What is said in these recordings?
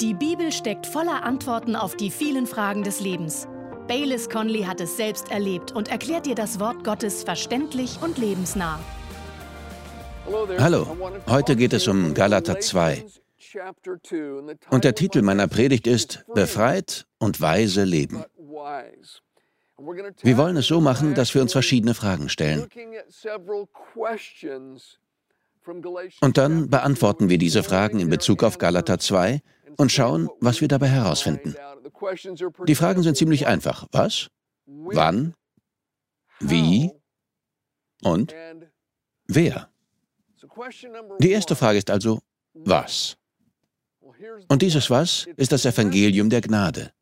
Die Bibel steckt voller Antworten auf die vielen Fragen des Lebens. Baylis Conley hat es selbst erlebt und erklärt dir das Wort Gottes verständlich und lebensnah. Hallo, heute geht es um Galater 2. Und der Titel meiner Predigt ist Befreit und weise leben. Wir wollen es so machen, dass wir uns verschiedene Fragen stellen. Und dann beantworten wir diese Fragen in Bezug auf Galater 2 und schauen, was wir dabei herausfinden. Die Fragen sind ziemlich einfach. Was? Wann? Wie? Und wer? Die erste Frage ist also, was? Und dieses Was ist das Evangelium der Gnade.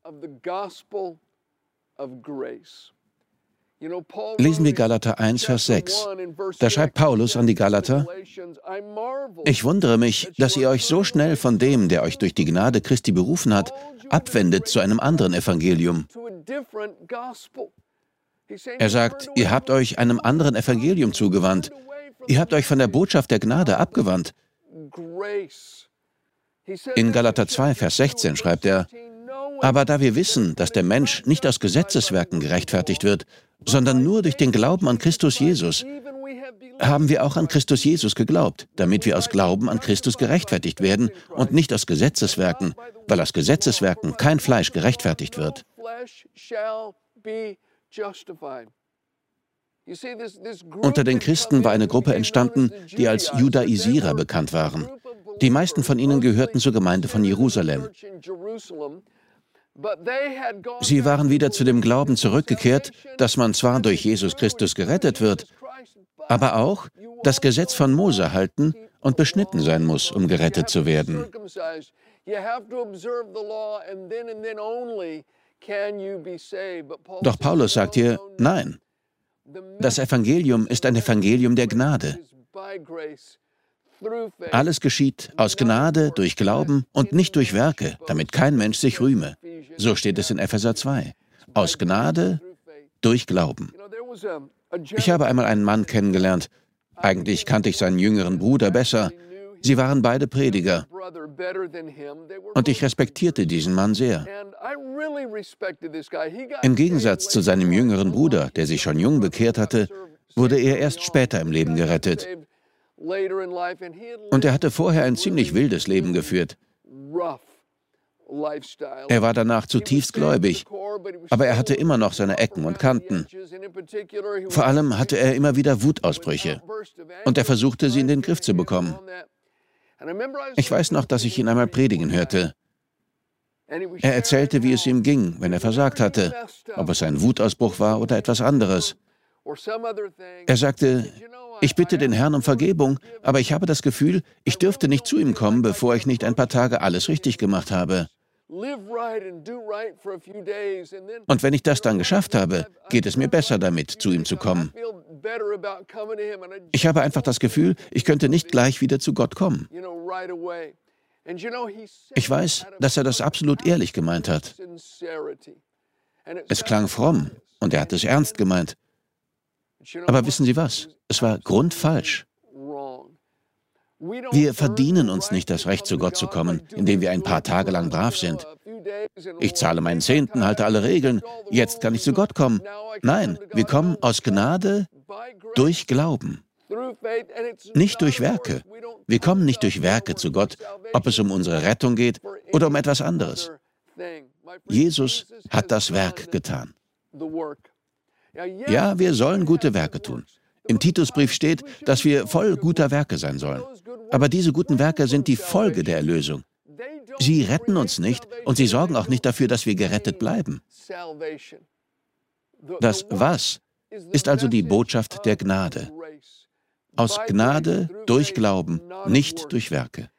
Lesen wir Galater 1, Vers 6. Da schreibt Paulus an die Galater, ich wundere mich, dass ihr euch so schnell von dem, der euch durch die Gnade Christi berufen hat, abwendet zu einem anderen Evangelium. Er sagt, ihr habt euch einem anderen Evangelium zugewandt. Ihr habt euch von der Botschaft der Gnade abgewandt. In Galater 2, Vers 16 schreibt er, aber da wir wissen, dass der Mensch nicht aus Gesetzeswerken gerechtfertigt wird, sondern nur durch den Glauben an Christus Jesus, haben wir auch an Christus Jesus geglaubt, damit wir aus Glauben an Christus gerechtfertigt werden und nicht aus Gesetzeswerken, weil aus Gesetzeswerken kein Fleisch gerechtfertigt wird. Unter den Christen war eine Gruppe entstanden, die als Judaisierer bekannt waren. Die meisten von ihnen gehörten zur Gemeinde von Jerusalem. Sie waren wieder zu dem Glauben zurückgekehrt, dass man zwar durch Jesus Christus gerettet wird, aber auch das Gesetz von Mose halten und beschnitten sein muss, um gerettet zu werden. Doch Paulus sagt hier, nein, das Evangelium ist ein Evangelium der Gnade. Alles geschieht aus Gnade, durch Glauben und nicht durch Werke, damit kein Mensch sich rühme. So steht es in Epheser 2. Aus Gnade, durch Glauben. Ich habe einmal einen Mann kennengelernt. Eigentlich kannte ich seinen jüngeren Bruder besser. Sie waren beide Prediger. Und ich respektierte diesen Mann sehr. Im Gegensatz zu seinem jüngeren Bruder, der sich schon jung bekehrt hatte, wurde er erst später im Leben gerettet. Und er hatte vorher ein ziemlich wildes Leben geführt. Er war danach zutiefst gläubig, aber er hatte immer noch seine Ecken und Kanten. Vor allem hatte er immer wieder Wutausbrüche und er versuchte, sie in den Griff zu bekommen. Ich weiß noch, dass ich ihn einmal predigen hörte. Er erzählte, wie es ihm ging, wenn er versagt hatte, ob es ein Wutausbruch war oder etwas anderes. Er sagte, ich bitte den Herrn um Vergebung, aber ich habe das Gefühl, ich dürfte nicht zu ihm kommen, bevor ich nicht ein paar Tage alles richtig gemacht habe. Und wenn ich das dann geschafft habe, geht es mir besser damit, zu ihm zu kommen. Ich habe einfach das Gefühl, ich könnte nicht gleich wieder zu Gott kommen. Ich weiß, dass er das absolut ehrlich gemeint hat. Es klang fromm und er hat es ernst gemeint. Aber wissen Sie was? Es war grundfalsch. Wir verdienen uns nicht das Recht, zu Gott zu kommen, indem wir ein paar Tage lang brav sind. Ich zahle meinen Zehnten, halte alle Regeln, jetzt kann ich zu Gott kommen. Nein, wir kommen aus Gnade durch Glauben. Nicht durch Werke. Wir kommen nicht durch Werke zu Gott, ob es um unsere Rettung geht oder um etwas anderes. Jesus hat das Werk getan. Ja, wir sollen gute Werke tun. Im Titusbrief steht, dass wir voll guter Werke sein sollen. Aber diese guten Werke sind die Folge der Erlösung. Sie retten uns nicht und sie sorgen auch nicht dafür, dass wir gerettet bleiben. Das Was ist also die Botschaft der Gnade. Aus Gnade durch Glauben, nicht durch Werke.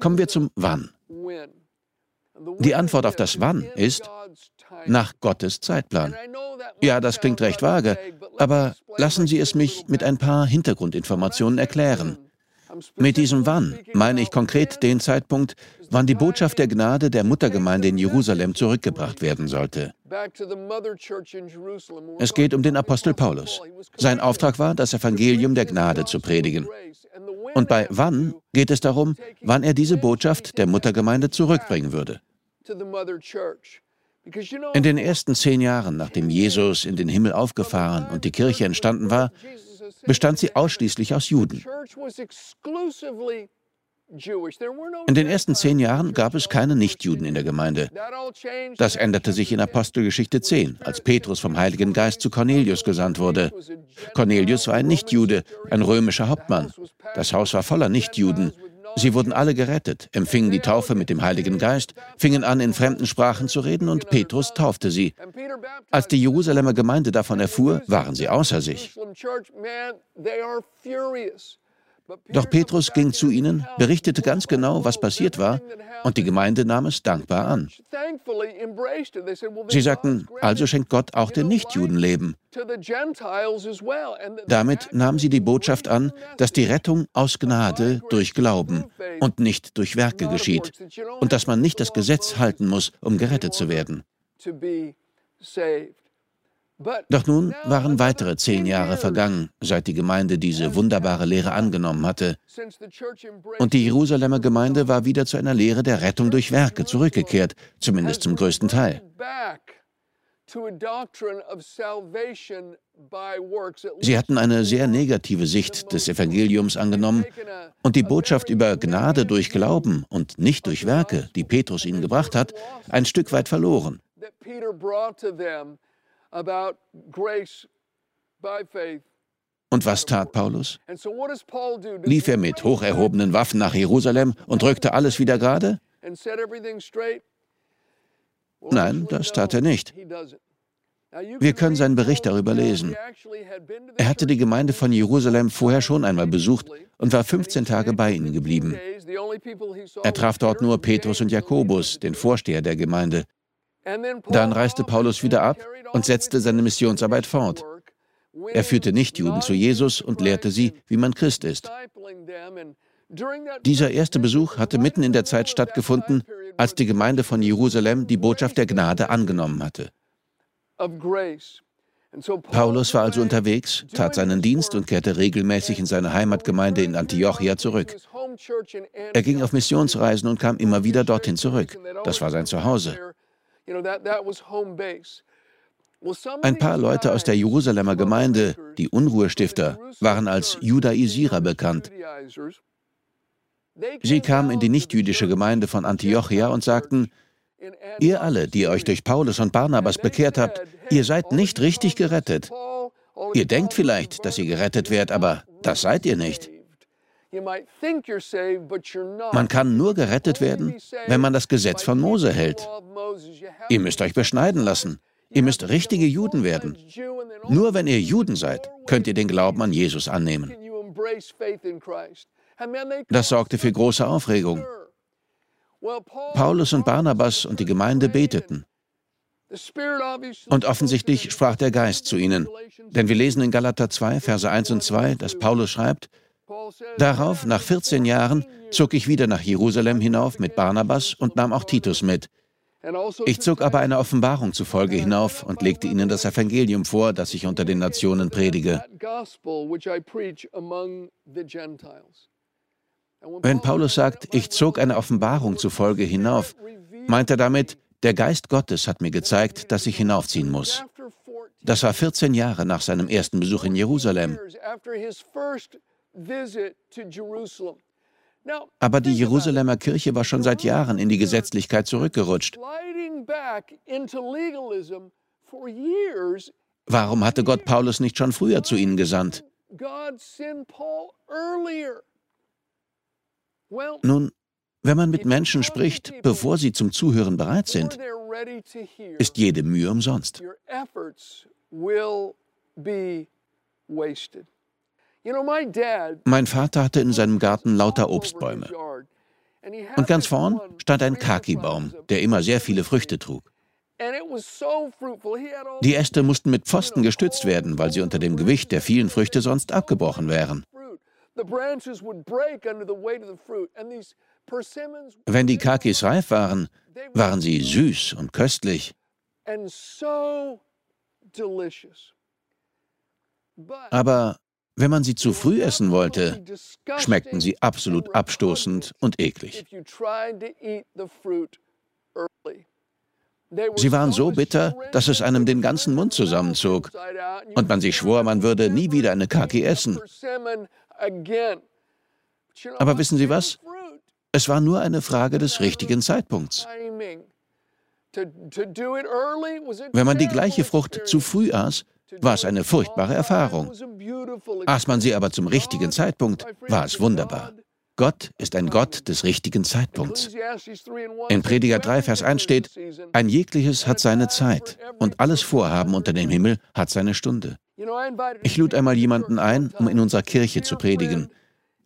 Kommen wir zum Wann. Die Antwort auf das Wann ist nach Gottes Zeitplan. Ja, das klingt recht vage, aber lassen Sie es mich mit ein paar Hintergrundinformationen erklären. Mit diesem Wann meine ich konkret den Zeitpunkt, wann die Botschaft der Gnade der Muttergemeinde in Jerusalem zurückgebracht werden sollte. Es geht um den Apostel Paulus. Sein Auftrag war, das Evangelium der Gnade zu predigen. Und bei wann geht es darum, wann er diese Botschaft der Muttergemeinde zurückbringen würde. In den ersten zehn Jahren, nachdem Jesus in den Himmel aufgefahren und die Kirche entstanden war, bestand sie ausschließlich aus Juden. In den ersten zehn Jahren gab es keine Nichtjuden in der Gemeinde. Das änderte sich in Apostelgeschichte 10, als Petrus vom Heiligen Geist zu Cornelius gesandt wurde. Cornelius war ein Nichtjude, ein römischer Hauptmann. Das Haus war voller Nichtjuden. Sie wurden alle gerettet, empfingen die Taufe mit dem Heiligen Geist, fingen an, in fremden Sprachen zu reden und Petrus taufte sie. Als die Jerusalemer Gemeinde davon erfuhr, waren sie außer sich. Doch Petrus ging zu ihnen, berichtete ganz genau, was passiert war, und die Gemeinde nahm es dankbar an. Sie sagten, also schenkt Gott auch den Nichtjuden Leben. Damit nahmen sie die Botschaft an, dass die Rettung aus Gnade durch Glauben und nicht durch Werke geschieht und dass man nicht das Gesetz halten muss, um gerettet zu werden. Doch nun waren weitere zehn Jahre vergangen, seit die Gemeinde diese wunderbare Lehre angenommen hatte. Und die Jerusalemer Gemeinde war wieder zu einer Lehre der Rettung durch Werke zurückgekehrt, zumindest zum größten Teil. Sie hatten eine sehr negative Sicht des Evangeliums angenommen und die Botschaft über Gnade durch Glauben und nicht durch Werke, die Petrus ihnen gebracht hat, ein Stück weit verloren. Und was tat Paulus? Lief er mit hocherhobenen Waffen nach Jerusalem und rückte alles wieder gerade? Nein, das tat er nicht. Wir können seinen Bericht darüber lesen. Er hatte die Gemeinde von Jerusalem vorher schon einmal besucht und war 15 Tage bei ihnen geblieben. Er traf dort nur Petrus und Jakobus, den Vorsteher der Gemeinde. Dann reiste Paulus wieder ab und setzte seine Missionsarbeit fort. Er führte Nichtjuden zu Jesus und lehrte sie, wie man Christ ist. Dieser erste Besuch hatte mitten in der Zeit stattgefunden, als die Gemeinde von Jerusalem die Botschaft der Gnade angenommen hatte. Paulus war also unterwegs, tat seinen Dienst und kehrte regelmäßig in seine Heimatgemeinde in Antiochia zurück. Er ging auf Missionsreisen und kam immer wieder dorthin zurück. Das war sein Zuhause. Ein paar Leute aus der Jerusalemer Gemeinde, die Unruhestifter, waren als Judaisierer bekannt. Sie kamen in die nichtjüdische Gemeinde von Antiochia und sagten, ihr alle, die euch durch Paulus und Barnabas bekehrt habt, ihr seid nicht richtig gerettet. Ihr denkt vielleicht, dass ihr gerettet werdet, aber das seid ihr nicht. Man kann nur gerettet werden, wenn man das Gesetz von Mose hält. Ihr müsst euch beschneiden lassen. Ihr müsst richtige Juden werden. Nur wenn ihr Juden seid, könnt ihr den Glauben an Jesus annehmen. Das sorgte für große Aufregung. Paulus und Barnabas und die Gemeinde beteten. Und offensichtlich sprach der Geist zu ihnen. Denn wir lesen in Galater 2, Verse 1 und 2, dass Paulus schreibt, Darauf, nach 14 Jahren, zog ich wieder nach Jerusalem hinauf mit Barnabas und nahm auch Titus mit. Ich zog aber eine Offenbarung zufolge hinauf und legte ihnen das Evangelium vor, das ich unter den Nationen predige. Wenn Paulus sagt, ich zog eine Offenbarung zufolge hinauf, meint er damit, der Geist Gottes hat mir gezeigt, dass ich hinaufziehen muss. Das war 14 Jahre nach seinem ersten Besuch in Jerusalem. Aber die Jerusalemer Kirche war schon seit Jahren in die Gesetzlichkeit zurückgerutscht. Warum hatte Gott Paulus nicht schon früher zu ihnen gesandt? Nun, wenn man mit Menschen spricht, bevor sie zum Zuhören bereit sind, ist jede Mühe umsonst. Mein Vater hatte in seinem Garten lauter Obstbäume. Und ganz vorn stand ein Kaki-Baum, der immer sehr viele Früchte trug. Die Äste mussten mit Pfosten gestützt werden, weil sie unter dem Gewicht der vielen Früchte sonst abgebrochen wären. Wenn die Kakis reif waren, waren sie süß und köstlich. Aber Wenn man sie zu früh essen wollte, schmeckten sie absolut abstoßend und eklig. Sie waren so bitter, dass es einem den ganzen Mund zusammenzog und man sich schwor, man würde nie wieder eine Kaki essen. Aber wissen Sie was? Es war nur eine Frage des richtigen Zeitpunkts. Wenn man die gleiche Frucht zu früh aß, war es eine furchtbare Erfahrung. Aß man sie aber zum richtigen Zeitpunkt, war es wunderbar. Gott ist ein Gott des richtigen Zeitpunkts. In Prediger 3, Vers 1 steht, ein jegliches hat seine Zeit und alles Vorhaben unter dem Himmel hat seine Stunde. Ich lud einmal jemanden ein, um in unserer Kirche zu predigen.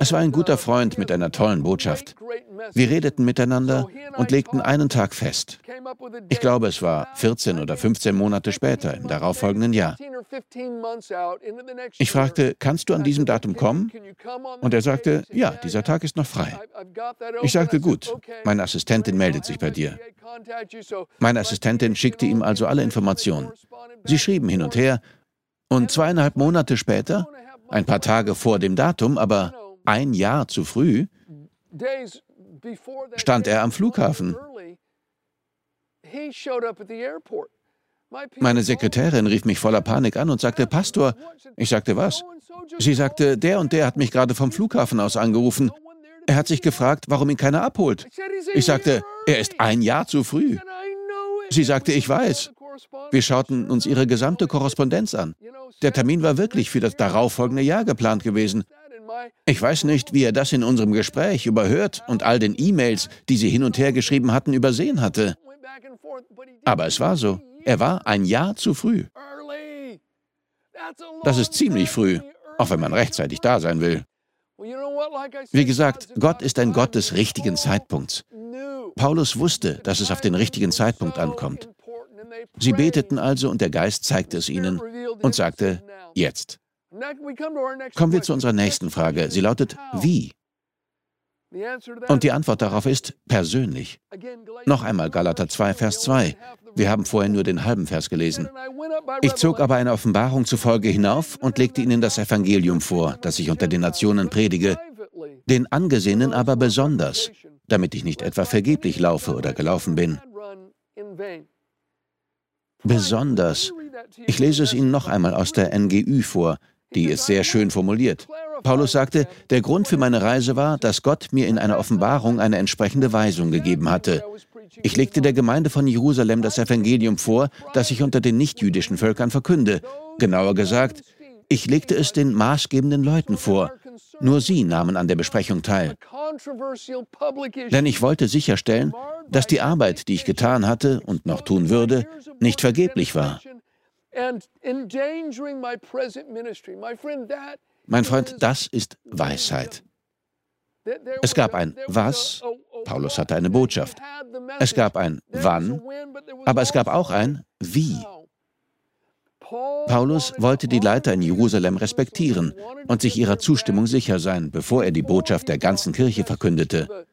Es war ein guter Freund mit einer tollen Botschaft. Wir redeten miteinander und legten einen Tag fest. Ich glaube, es war 14 oder 15 Monate später, im darauffolgenden Jahr. Ich fragte, kannst du an diesem Datum kommen? Und er sagte, ja, dieser Tag ist noch frei. Ich sagte, gut, meine Assistentin meldet sich bei dir. Meine Assistentin schickte ihm also alle Informationen. Sie schrieben hin und her und zweieinhalb Monate später, ein paar Tage vor dem Datum, aber ein Jahr zu früh, stand er am Flughafen. Meine Sekretärin rief mich voller Panik an und sagte, Pastor, ich sagte was? Sie sagte, der und der hat mich gerade vom Flughafen aus angerufen. Er hat sich gefragt, warum ihn keiner abholt. Ich sagte, er ist ein Jahr zu früh. Sie sagte, ich weiß. Wir schauten uns ihre gesamte Korrespondenz an. Der Termin war wirklich für das darauffolgende Jahr geplant gewesen. Ich weiß nicht, wie er das in unserem Gespräch überhört und all den E-Mails, die sie hin und her geschrieben hatten, übersehen hatte. Aber es war so. Er war ein Jahr zu früh. Das ist ziemlich früh, auch wenn man rechtzeitig da sein will. Wie gesagt, Gott ist ein Gott des richtigen Zeitpunkts. Paulus wusste, dass es auf den richtigen Zeitpunkt ankommt. Sie beteten also und der Geist zeigte es ihnen und sagte, jetzt. Kommen wir zu unserer nächsten Frage. Sie lautet, wie? Und die Antwort darauf ist persönlich. Noch einmal Galater 2, Vers 2. Wir haben vorher nur den halben Vers gelesen. Ich zog aber eine Offenbarung zufolge hinauf und legte ihnen das Evangelium vor, das ich unter den Nationen predige, den Angesehenen aber besonders, damit ich nicht etwa vergeblich laufe oder gelaufen bin. Besonders. Ich lese es Ihnen noch einmal aus der NGÜ vor. Die ist sehr schön formuliert. Paulus sagte, der Grund für meine Reise war, dass Gott mir in einer Offenbarung eine entsprechende Weisung gegeben hatte. Ich legte der Gemeinde von Jerusalem das Evangelium vor, das ich unter den nichtjüdischen Völkern verkünde. Genauer gesagt, ich legte es den maßgebenden Leuten vor. Nur sie nahmen an der Besprechung teil. Denn ich wollte sicherstellen, dass die Arbeit, die ich getan hatte und noch tun würde, nicht vergeblich war. Mein Freund, das ist Weisheit. Es gab ein Was, Paulus hatte eine Botschaft. Es gab ein Wann, aber es gab auch ein Wie. Paulus wollte die Leiter in Jerusalem respektieren und sich ihrer Zustimmung sicher sein, bevor er die Botschaft der ganzen Kirche verkündete.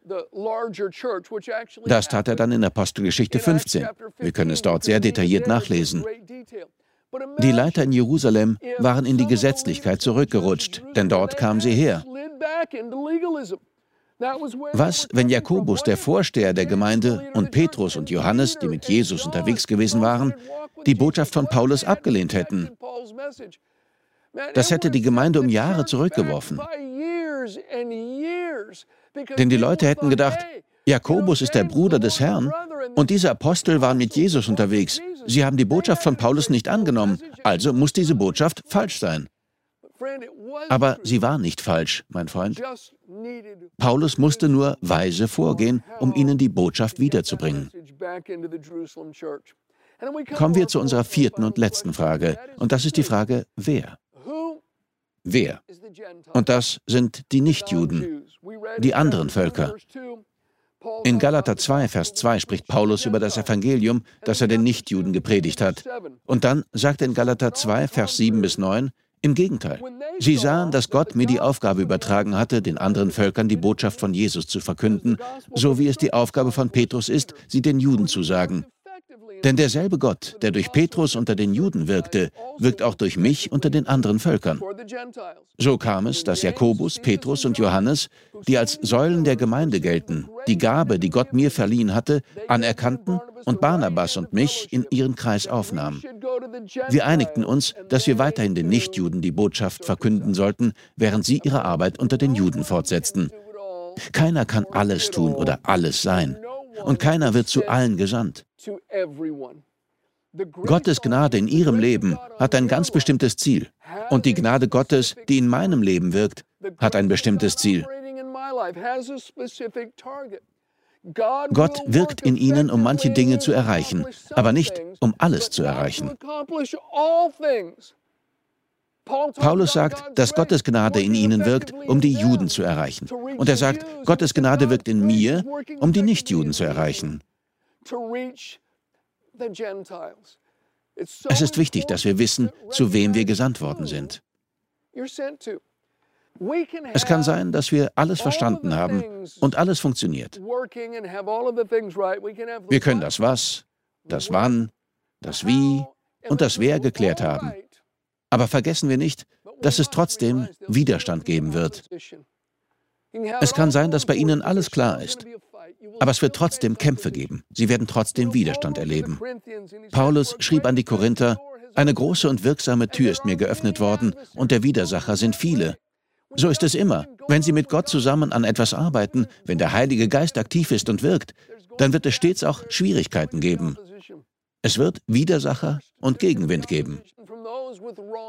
Das tat er dann in Apostelgeschichte 15. Wir können es dort sehr detailliert nachlesen. Die Leiter in Jerusalem waren in die Gesetzlichkeit zurückgerutscht, denn dort kamen sie her. Was, wenn Jakobus, der Vorsteher der Gemeinde, und Petrus und Johannes, die mit Jesus unterwegs gewesen waren, die Botschaft von Paulus abgelehnt hätten? Das hätte die Gemeinde um Jahre zurückgeworfen. Denn die Leute hätten gedacht, Jakobus ist der Bruder des Herrn und diese Apostel waren mit Jesus unterwegs. Sie haben die Botschaft von Paulus nicht angenommen, also muss diese Botschaft falsch sein. Aber sie war nicht falsch, mein Freund. Paulus musste nur weise vorgehen, um ihnen die Botschaft wiederzubringen. Kommen wir zu unserer vierten und letzten Frage, und das ist die Frage, wer? Wer? Und das sind die Nichtjuden, die anderen Völker. In Galater 2, Vers 2 spricht Paulus über das Evangelium, das er den Nichtjuden gepredigt hat. Und dann sagt er in Galater 2, Vers 7 bis 9, im Gegenteil. Sie sahen, dass Gott mir die Aufgabe übertragen hatte, den anderen Völkern die Botschaft von Jesus zu verkünden, so wie es die Aufgabe von Petrus ist, sie den Juden zu sagen. Denn derselbe Gott, der durch Petrus unter den Juden wirkte, wirkt auch durch mich unter den anderen Völkern. So kam es, dass Jakobus, Petrus und Johannes, die als Säulen der Gemeinde gelten, die Gabe, die Gott mir verliehen hatte, anerkannten und Barnabas und mich in ihren Kreis aufnahmen. Wir einigten uns, dass wir weiterhin den Nichtjuden die Botschaft verkünden sollten, während sie ihre Arbeit unter den Juden fortsetzten. Keiner kann alles tun oder alles sein. Und keiner wird zu allen gesandt. Gottes Gnade in Ihrem Leben hat ein ganz bestimmtes Ziel. Und die Gnade Gottes, die in meinem Leben wirkt, hat ein bestimmtes Ziel. Gott wirkt in ihnen, um manche Dinge zu erreichen, aber nicht, um alles zu erreichen. Paulus sagt, dass Gottes Gnade in ihnen wirkt, um die Juden zu erreichen. Und er sagt, Gottes Gnade wirkt in mir, um die Nichtjuden zu erreichen. Es ist wichtig, dass wir wissen, zu wem wir gesandt worden sind. Es kann sein, dass wir alles verstanden haben und alles funktioniert. Wir können das Was, das Wann, das Wie und das Wer geklärt haben. Aber vergessen wir nicht, dass es trotzdem Widerstand geben wird. Es kann sein, dass bei Ihnen alles klar ist. Aber es wird trotzdem Kämpfe geben. Sie werden trotzdem Widerstand erleben. Paulus schrieb an die Korinther, eine große und wirksame Tür ist mir geöffnet worden und der Widersacher sind viele. So ist es immer. Wenn Sie mit Gott zusammen an etwas arbeiten, wenn der Heilige Geist aktiv ist und wirkt, dann wird es stets auch Schwierigkeiten geben. Es wird Widersacher und Gegenwind geben.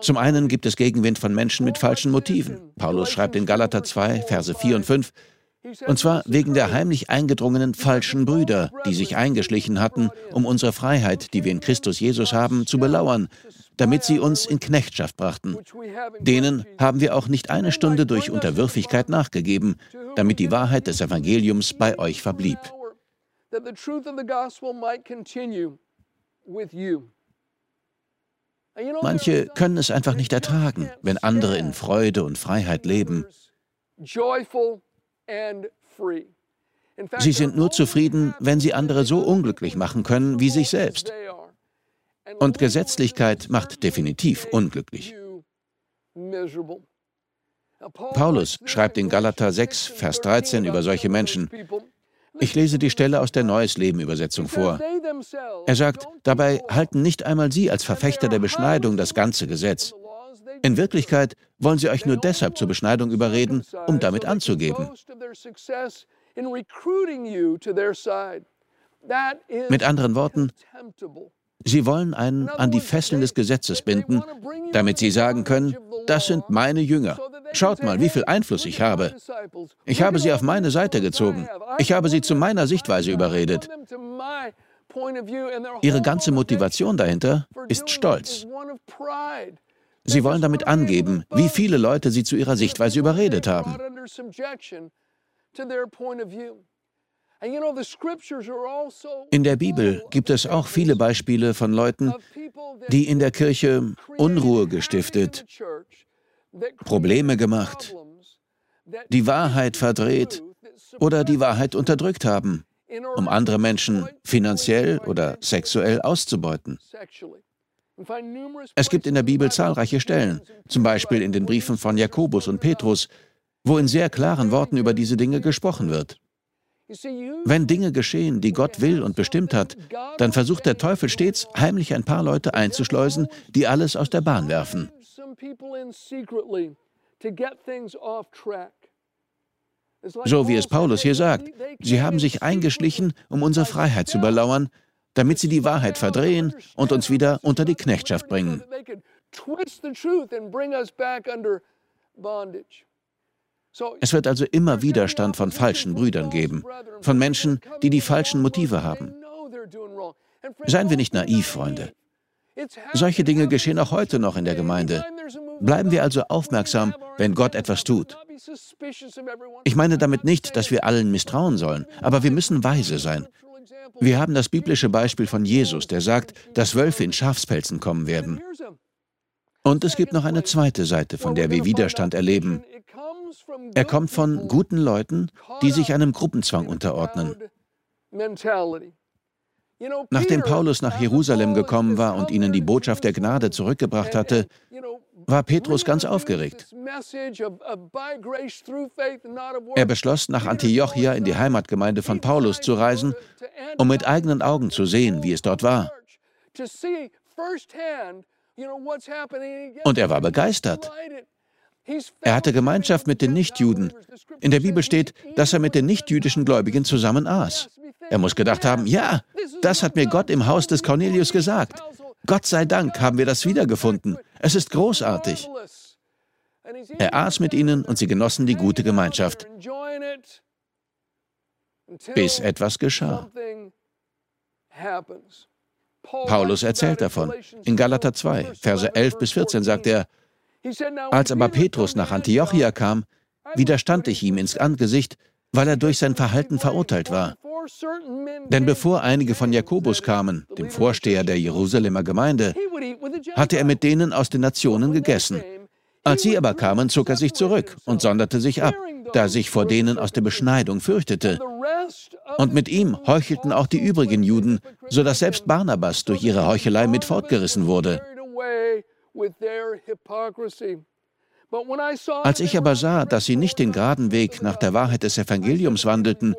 Zum einen gibt es Gegenwind von Menschen mit falschen Motiven. Paulus schreibt in Galater 2, Verse 4 und 5, und zwar wegen der heimlich eingedrungenen falschen Brüder, die sich eingeschlichen hatten, um unsere Freiheit, die wir in Christus Jesus haben, zu belauern, damit sie uns in Knechtschaft brachten. Denen haben wir auch nicht eine Stunde durch Unterwürfigkeit nachgegeben, damit die Wahrheit des Evangeliums bei euch verblieb. Manche können es einfach nicht ertragen, wenn andere in Freude und Freiheit leben. Sie sind nur zufrieden, wenn sie andere so unglücklich machen können wie sich selbst. Und Gesetzlichkeit macht definitiv unglücklich. Paulus schreibt in Galater 6, Vers 13 über solche Menschen. Ich lese die Stelle aus der Neues Leben Übersetzung vor. Er sagt, dabei halten nicht einmal Sie als Verfechter der Beschneidung das ganze Gesetz. In Wirklichkeit wollen sie euch nur deshalb zur Beschneidung überreden, um damit anzugeben. Mit anderen Worten, sie wollen einen an die Fesseln des Gesetzes binden, damit sie sagen können, das sind meine Jünger. Schaut mal, wie viel Einfluss ich habe. Ich habe sie auf meine Seite gezogen. Ich habe sie zu meiner Sichtweise überredet. Ihre ganze Motivation dahinter ist Stolz. Sie wollen damit angeben, wie viele Leute sie zu ihrer Sichtweise überredet haben. In der Bibel gibt es auch viele Beispiele von Leuten, die in der Kirche Unruhe gestiftet, Probleme gemacht, die Wahrheit verdreht oder die Wahrheit unterdrückt haben, um andere Menschen finanziell oder sexuell auszubeuten. Es gibt in der Bibel zahlreiche Stellen, zum Beispiel in den Briefen von Jakobus und Petrus, wo in sehr klaren Worten über diese Dinge gesprochen wird. Wenn Dinge geschehen, die Gott will und bestimmt hat, dann versucht der Teufel stets, heimlich ein paar Leute einzuschleusen, die alles aus der Bahn werfen. So wie es Paulus hier sagt, sie haben sich eingeschlichen, um unsere Freiheit zu überlauern, damit sie die Wahrheit verdrehen und uns wieder unter die Knechtschaft bringen. Es wird also immer Widerstand von falschen Brüdern geben, von Menschen, die die falschen Motive haben. Seien wir nicht naiv, Freunde. Solche Dinge geschehen auch heute noch in der Gemeinde. Bleiben wir also aufmerksam, wenn Gott etwas tut. Ich meine damit nicht, dass wir allen misstrauen sollen, aber wir müssen weise sein. Wir haben das biblische Beispiel von Jesus, der sagt, dass Wölfe in Schafspelzen kommen werden. Und es gibt noch eine zweite Seite, von der wir Widerstand erleben. Er kommt von guten Leuten, die sich einem Gruppenzwang unterordnen. Nachdem Paulus nach Jerusalem gekommen war und ihnen die Botschaft der Gnade zurückgebracht hatte, war Petrus ganz aufgeregt. Er beschloss, nach Antiochia in die Heimatgemeinde von Paulus zu reisen, um mit eigenen Augen zu sehen, wie es dort war. Und er war begeistert. Er hatte Gemeinschaft mit den Nichtjuden. In der Bibel steht, dass er mit den nichtjüdischen Gläubigen zusammen aß. Er muss gedacht haben, ja, das hat mir Gott im Haus des Cornelius gesagt. Gott sei Dank haben wir das wiedergefunden. Es ist großartig. Er aß mit ihnen und sie genossen die gute Gemeinschaft. Bis etwas geschah. Paulus erzählt davon. In Galater 2, Verse 11 bis 14 sagt er, als aber Petrus nach Antiochia kam, widerstand ich ihm ins Angesicht, weil er durch sein Verhalten verurteilt war. Denn bevor einige von Jakobus kamen, dem Vorsteher der Jerusalemer Gemeinde, hatte er mit denen aus den Nationen gegessen. Als sie aber kamen, zog er sich zurück und sonderte sich ab, da er sich vor denen aus der Beschneidung fürchtete. Und mit ihm heuchelten auch die übrigen Juden, so dass selbst Barnabas durch ihre Heuchelei mit fortgerissen wurde. Als ich aber sah, dass sie nicht den geraden Weg nach der Wahrheit des Evangeliums wandelten,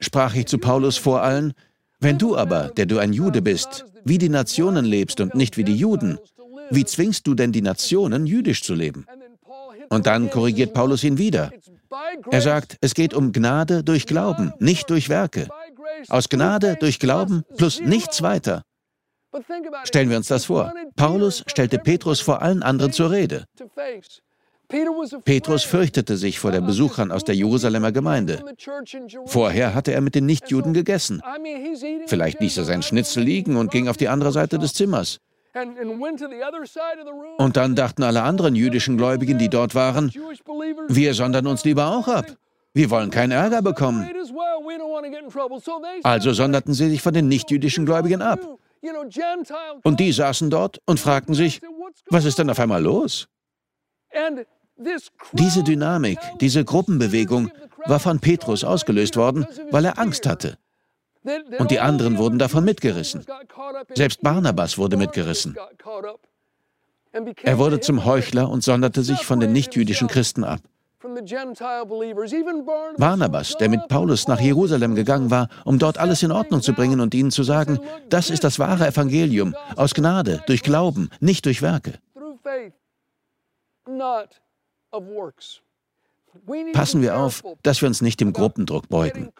sprach ich zu Paulus vor allen, wenn du aber, der du ein Jude bist, wie die Nationen lebst und nicht wie die Juden, wie zwingst du denn die Nationen, jüdisch zu leben? Und dann korrigiert Paulus ihn wieder. Er sagt, es geht um Gnade durch Glauben, nicht durch Werke. Aus Gnade durch Glauben plus nichts weiter. Stellen wir uns das vor. Paulus stellte Petrus vor allen anderen zur Rede. Petrus fürchtete sich vor den Besuchern aus der Jerusalemer Gemeinde. Vorher hatte er mit den Nichtjuden gegessen. Vielleicht ließ er sein Schnitzel liegen und ging auf die andere Seite des Zimmers. Und dann dachten alle anderen jüdischen Gläubigen, die dort waren, wir sondern uns lieber auch ab. Wir wollen keinen Ärger bekommen. Also sonderten sie sich von den nichtjüdischen Gläubigen ab. Und die saßen dort und fragten sich, was ist denn auf einmal los? Diese Dynamik, diese Gruppenbewegung war von Petrus ausgelöst worden, weil er Angst hatte. Und die anderen wurden davon mitgerissen. Selbst Barnabas wurde mitgerissen. Er wurde zum Heuchler und sonderte sich von den nichtjüdischen Christen ab. Barnabas, der mit Paulus nach Jerusalem gegangen war, um dort alles in Ordnung zu bringen und ihnen zu sagen, das ist das wahre Evangelium, aus Gnade, durch Glauben, nicht durch Werke. Passen wir auf, dass wir uns nicht dem Gruppendruck beugen.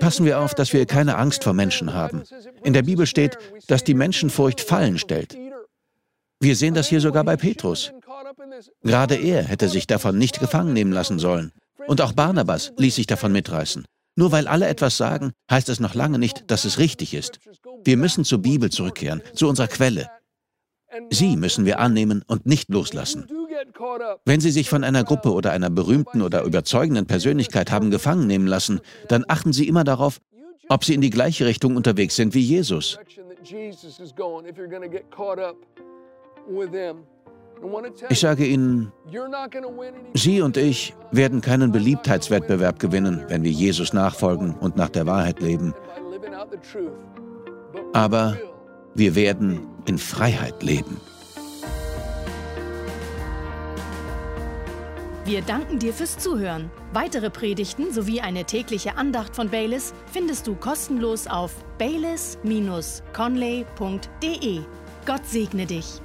Passen wir auf, dass wir keine Angst vor Menschen haben. In der Bibel steht, dass die Menschenfurcht Fallen stellt. Wir sehen das hier sogar bei Petrus. Gerade er hätte sich davon nicht gefangen nehmen lassen sollen. Und auch Barnabas ließ sich davon mitreißen. Nur weil alle etwas sagen, heißt es noch lange nicht, dass es richtig ist. Wir müssen zur Bibel zurückkehren, zu unserer Quelle. Sie müssen wir annehmen und nicht loslassen. Wenn Sie sich von einer Gruppe oder einer berühmten oder überzeugenden Persönlichkeit haben gefangen nehmen lassen, dann achten Sie immer darauf, ob Sie in die gleiche Richtung unterwegs sind wie Jesus. Ich sage Ihnen, Sie und ich werden keinen Beliebtheitswettbewerb gewinnen, wenn wir Jesus nachfolgen und nach der Wahrheit leben. Aber wir werden in Freiheit leben. Wir danken dir fürs Zuhören. Weitere Predigten sowie eine tägliche Andacht von Baylis findest du kostenlos auf baylis-conley.de. Gott segne dich.